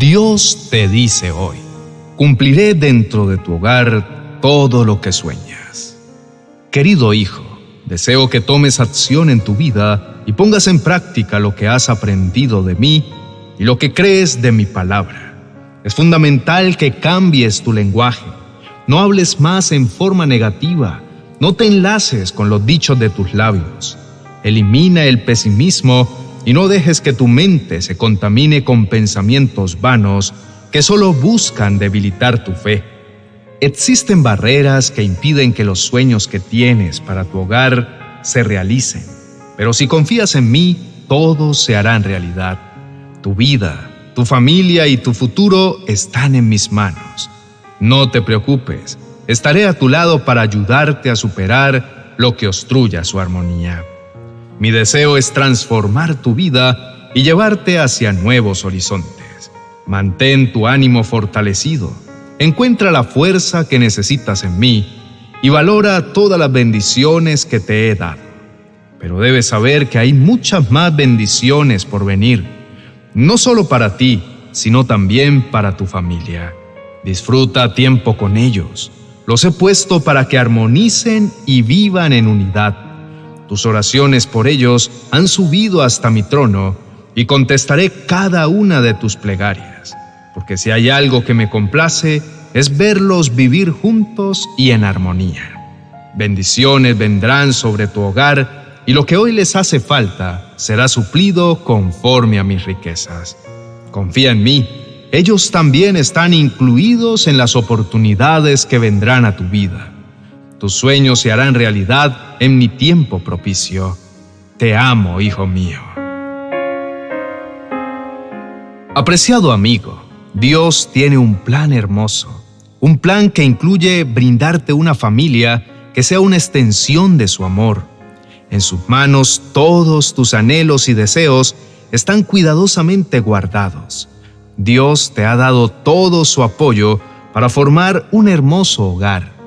Dios te dice hoy, cumpliré dentro de tu hogar todo lo que sueñas. Querido hijo, deseo que tomes acción en tu vida y pongas en práctica lo que has aprendido de mí y lo que crees de mi palabra. Es fundamental que cambies tu lenguaje. No hables más en forma negativa. No te enlaces con los dichos de tus labios. Elimina el pesimismo y no dejes que tu mente se contamine con pensamientos vanos que solo buscan debilitar tu fe. Existen barreras que impiden que los sueños que tienes para tu hogar se realicen, pero si confías en mí, todos se harán realidad. Tu vida, tu familia y tu futuro están en mis manos. No te preocupes, estaré a tu lado para ayudarte a superar lo que obstruya su armonía. Mi deseo es transformar tu vida y llevarte hacia nuevos horizontes. Mantén tu ánimo fortalecido, encuentra la fuerza que necesitas en mí y valora todas las bendiciones que te he dado. Pero debes saber que hay muchas más bendiciones por venir, no solo para ti, sino también para tu familia. Disfruta tiempo con ellos. Los he puesto para que armonicen y vivan en unidad tus oraciones por ellos han subido hasta mi trono y contestaré cada una de tus plegarias, porque si hay algo que me complace es verlos vivir juntos y en armonía. Bendiciones vendrán sobre tu hogar y lo que hoy les hace falta será suplido conforme a mis riquezas. Confía en mí, ellos también están incluidos en las oportunidades que vendrán a tu vida. Tus sueños se harán realidad en mi tiempo propicio. Te amo, hijo mío. Apreciado amigo, Dios tiene un plan hermoso, un plan que incluye brindarte una familia que sea una extensión de su amor. En sus manos todos tus anhelos y deseos están cuidadosamente guardados. Dios te ha dado todo su apoyo para formar un hermoso hogar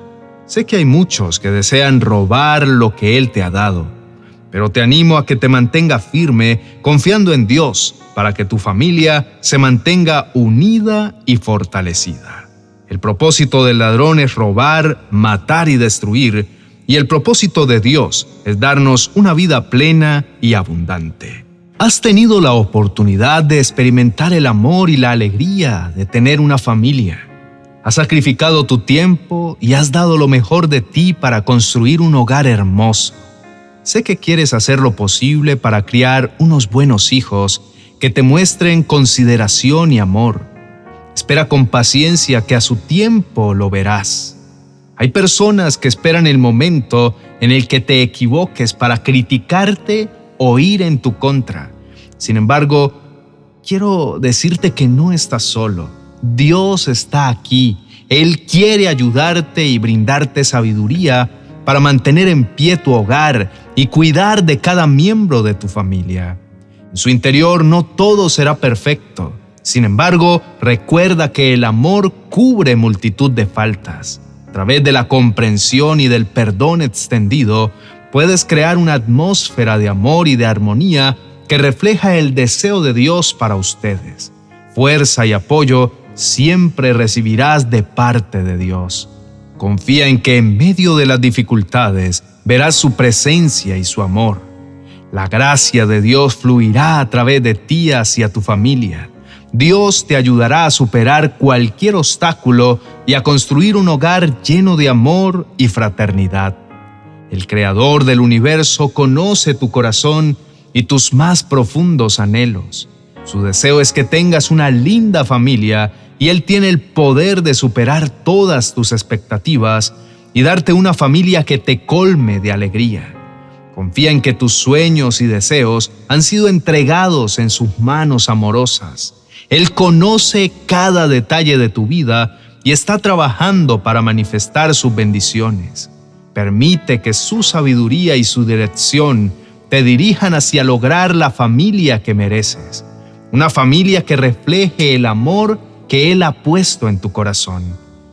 Sé que hay muchos que desean robar lo que Él te ha dado, pero te animo a que te mantenga firme confiando en Dios para que tu familia se mantenga unida y fortalecida. El propósito del ladrón es robar, matar y destruir, y el propósito de Dios es darnos una vida plena y abundante. ¿Has tenido la oportunidad de experimentar el amor y la alegría de tener una familia? Has sacrificado tu tiempo y has dado lo mejor de ti para construir un hogar hermoso. Sé que quieres hacer lo posible para criar unos buenos hijos que te muestren consideración y amor. Espera con paciencia que a su tiempo lo verás. Hay personas que esperan el momento en el que te equivoques para criticarte o ir en tu contra. Sin embargo, quiero decirte que no estás solo Dios está aquí. Él quiere ayudarte y brindarte sabiduría para mantener en pie tu hogar y cuidar de cada miembro de tu familia. En su interior no todo será perfecto. Sin embargo, recuerda que el amor cubre multitud de faltas. A través de la comprensión y del perdón extendido, puedes crear una atmósfera de amor y de armonía que refleja el deseo de Dios para ustedes. Fuerza y apoyo siempre recibirás de parte de Dios. Confía en que en medio de las dificultades verás su presencia y su amor. La gracia de Dios fluirá a través de ti hacia tu familia. Dios te ayudará a superar cualquier obstáculo y a construir un hogar lleno de amor y fraternidad. El Creador del universo conoce tu corazón y tus más profundos anhelos. Su deseo es que tengas una linda familia y Él tiene el poder de superar todas tus expectativas y darte una familia que te colme de alegría. Confía en que tus sueños y deseos han sido entregados en sus manos amorosas. Él conoce cada detalle de tu vida y está trabajando para manifestar sus bendiciones. Permite que su sabiduría y su dirección te dirijan hacia lograr la familia que mereces. Una familia que refleje el amor que Él ha puesto en tu corazón.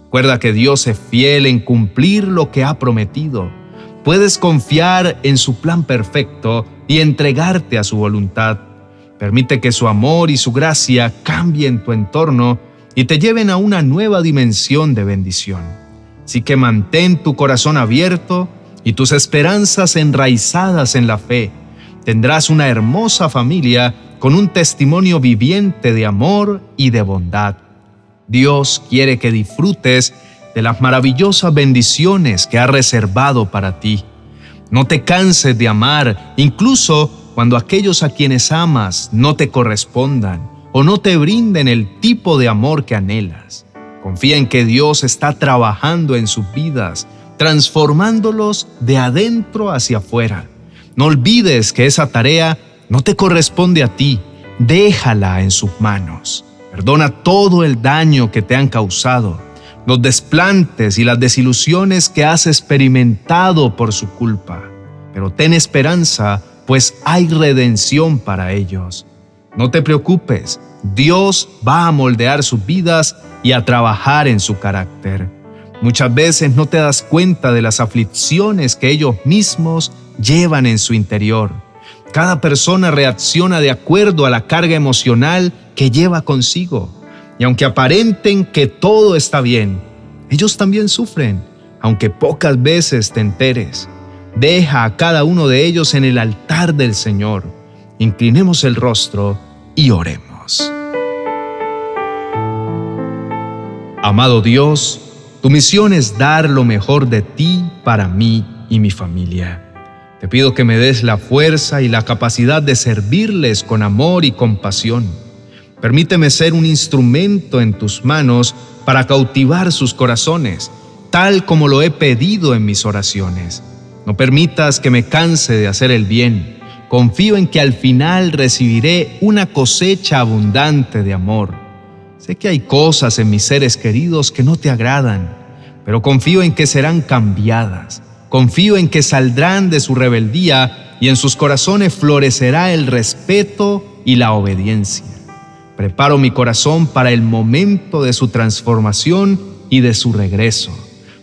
Recuerda que Dios es fiel en cumplir lo que ha prometido. Puedes confiar en su plan perfecto y entregarte a su voluntad. Permite que su amor y su gracia cambien tu entorno y te lleven a una nueva dimensión de bendición. Así que mantén tu corazón abierto y tus esperanzas enraizadas en la fe. Tendrás una hermosa familia con un testimonio viviente de amor y de bondad. Dios quiere que disfrutes de las maravillosas bendiciones que ha reservado para ti. No te canses de amar, incluso cuando aquellos a quienes amas no te correspondan o no te brinden el tipo de amor que anhelas. Confía en que Dios está trabajando en sus vidas, transformándolos de adentro hacia afuera. No olvides que esa tarea no te corresponde a ti, déjala en sus manos. Perdona todo el daño que te han causado, los desplantes y las desilusiones que has experimentado por su culpa. Pero ten esperanza, pues hay redención para ellos. No te preocupes, Dios va a moldear sus vidas y a trabajar en su carácter. Muchas veces no te das cuenta de las aflicciones que ellos mismos llevan en su interior. Cada persona reacciona de acuerdo a la carga emocional que lleva consigo. Y aunque aparenten que todo está bien, ellos también sufren, aunque pocas veces te enteres. Deja a cada uno de ellos en el altar del Señor. Inclinemos el rostro y oremos. Amado Dios, tu misión es dar lo mejor de ti para mí y mi familia. Te pido que me des la fuerza y la capacidad de servirles con amor y compasión. Permíteme ser un instrumento en tus manos para cautivar sus corazones, tal como lo he pedido en mis oraciones. No permitas que me canse de hacer el bien. Confío en que al final recibiré una cosecha abundante de amor. Sé que hay cosas en mis seres queridos que no te agradan, pero confío en que serán cambiadas. Confío en que saldrán de su rebeldía y en sus corazones florecerá el respeto y la obediencia. Preparo mi corazón para el momento de su transformación y de su regreso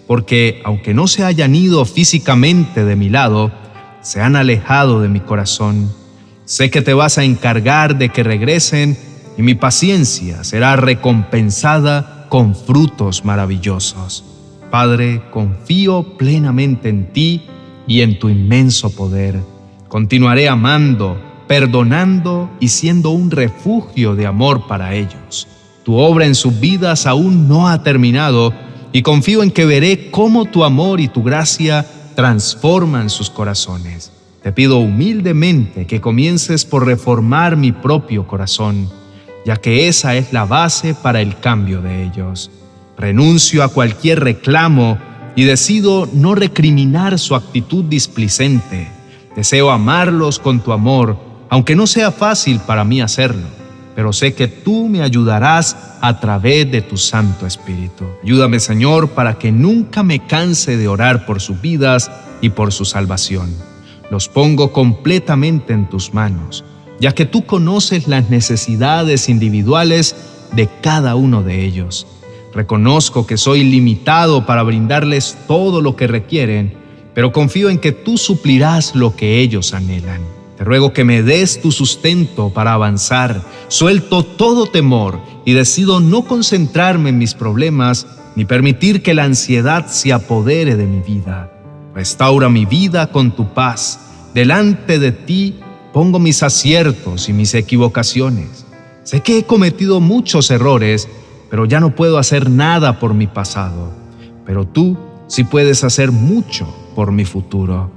porque aunque no se hayan ido físicamente de mi lado, se han alejado de mi corazón. Sé que te vas a encargar de que regresen y mi paciencia será recompensada con frutos maravillosos. Padre, confío plenamente en ti y en tu inmenso poder. Continuaré amando, perdonando y siendo un refugio de amor para ellos. Tu obra en sus vidas aún no ha terminado y confío en que veré cómo tu amor y tu gracia transforman sus corazones. Te pido humildemente que comiences por reformar mi propio corazón, ya que esa es la base para el cambio de ellos. Renuncio a cualquier reclamo y decido no recriminar su actitud displicente. Deseo amarlos con tu amor, aunque no sea fácil para mí hacerlo pero sé que tú me ayudarás a través de tu Santo Espíritu. Ayúdame, Señor, para que nunca me canse de orar por sus vidas y por su salvación. Los pongo completamente en tus manos, ya que tú conoces las necesidades individuales de cada uno de ellos. Reconozco que soy limitado para brindarles todo lo que requieren, pero confío en que tú suplirás lo que ellos anhelan. Te ruego que me des tu sustento para avanzar. Suelto todo temor y decido no concentrarme en mis problemas ni permitir que la ansiedad se apodere de mi vida. Restaura mi vida con tu paz. Delante de ti pongo mis aciertos y mis equivocaciones. Sé que he cometido muchos errores, pero ya no puedo hacer nada por mi pasado. Pero tú sí puedes hacer mucho por mi futuro.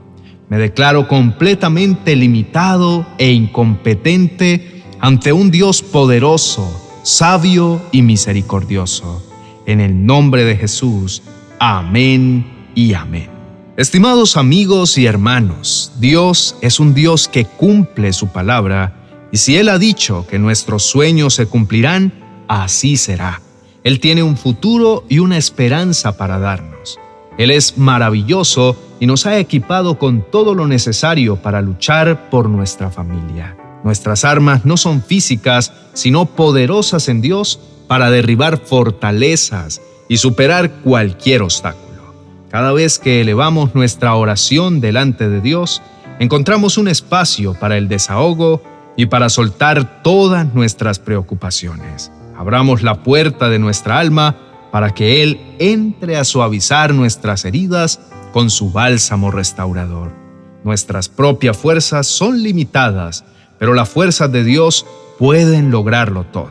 Me declaro completamente limitado e incompetente ante un Dios poderoso, sabio y misericordioso. En el nombre de Jesús. Amén y amén. Estimados amigos y hermanos, Dios es un Dios que cumple su palabra y si Él ha dicho que nuestros sueños se cumplirán, así será. Él tiene un futuro y una esperanza para darnos. Él es maravilloso y nos ha equipado con todo lo necesario para luchar por nuestra familia. Nuestras armas no son físicas, sino poderosas en Dios para derribar fortalezas y superar cualquier obstáculo. Cada vez que elevamos nuestra oración delante de Dios, encontramos un espacio para el desahogo y para soltar todas nuestras preocupaciones. Abramos la puerta de nuestra alma para que Él entre a suavizar nuestras heridas con su bálsamo restaurador. Nuestras propias fuerzas son limitadas, pero las fuerzas de Dios pueden lograrlo todo.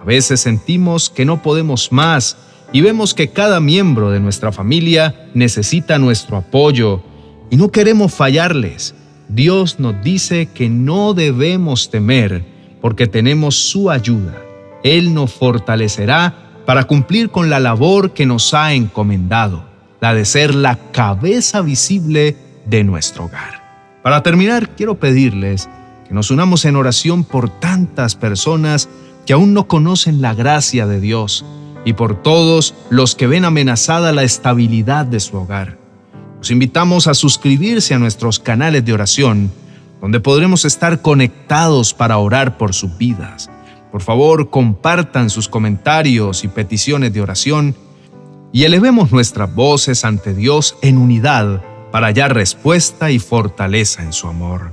A veces sentimos que no podemos más y vemos que cada miembro de nuestra familia necesita nuestro apoyo y no queremos fallarles. Dios nos dice que no debemos temer porque tenemos su ayuda. Él nos fortalecerá para cumplir con la labor que nos ha encomendado, la de ser la cabeza visible de nuestro hogar. Para terminar, quiero pedirles que nos unamos en oración por tantas personas que aún no conocen la gracia de Dios y por todos los que ven amenazada la estabilidad de su hogar. Los invitamos a suscribirse a nuestros canales de oración, donde podremos estar conectados para orar por sus vidas. Por favor, compartan sus comentarios y peticiones de oración y elevemos nuestras voces ante Dios en unidad para hallar respuesta y fortaleza en su amor.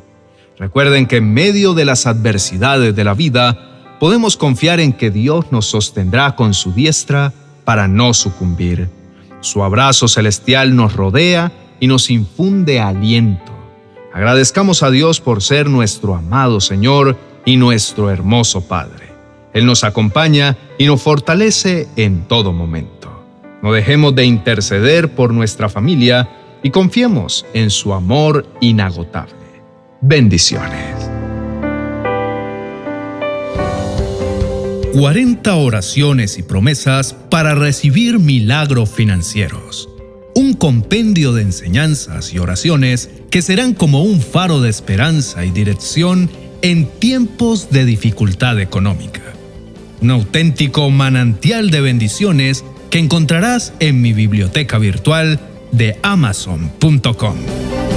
Recuerden que en medio de las adversidades de la vida, podemos confiar en que Dios nos sostendrá con su diestra para no sucumbir. Su abrazo celestial nos rodea y nos infunde aliento. Agradezcamos a Dios por ser nuestro amado Señor y nuestro hermoso Padre. Él nos acompaña y nos fortalece en todo momento. No dejemos de interceder por nuestra familia y confiemos en su amor inagotable. Bendiciones. 40 oraciones y promesas para recibir milagros financieros. Un compendio de enseñanzas y oraciones que serán como un faro de esperanza y dirección en tiempos de dificultad económica. Un auténtico manantial de bendiciones que encontrarás en mi biblioteca virtual de amazon.com.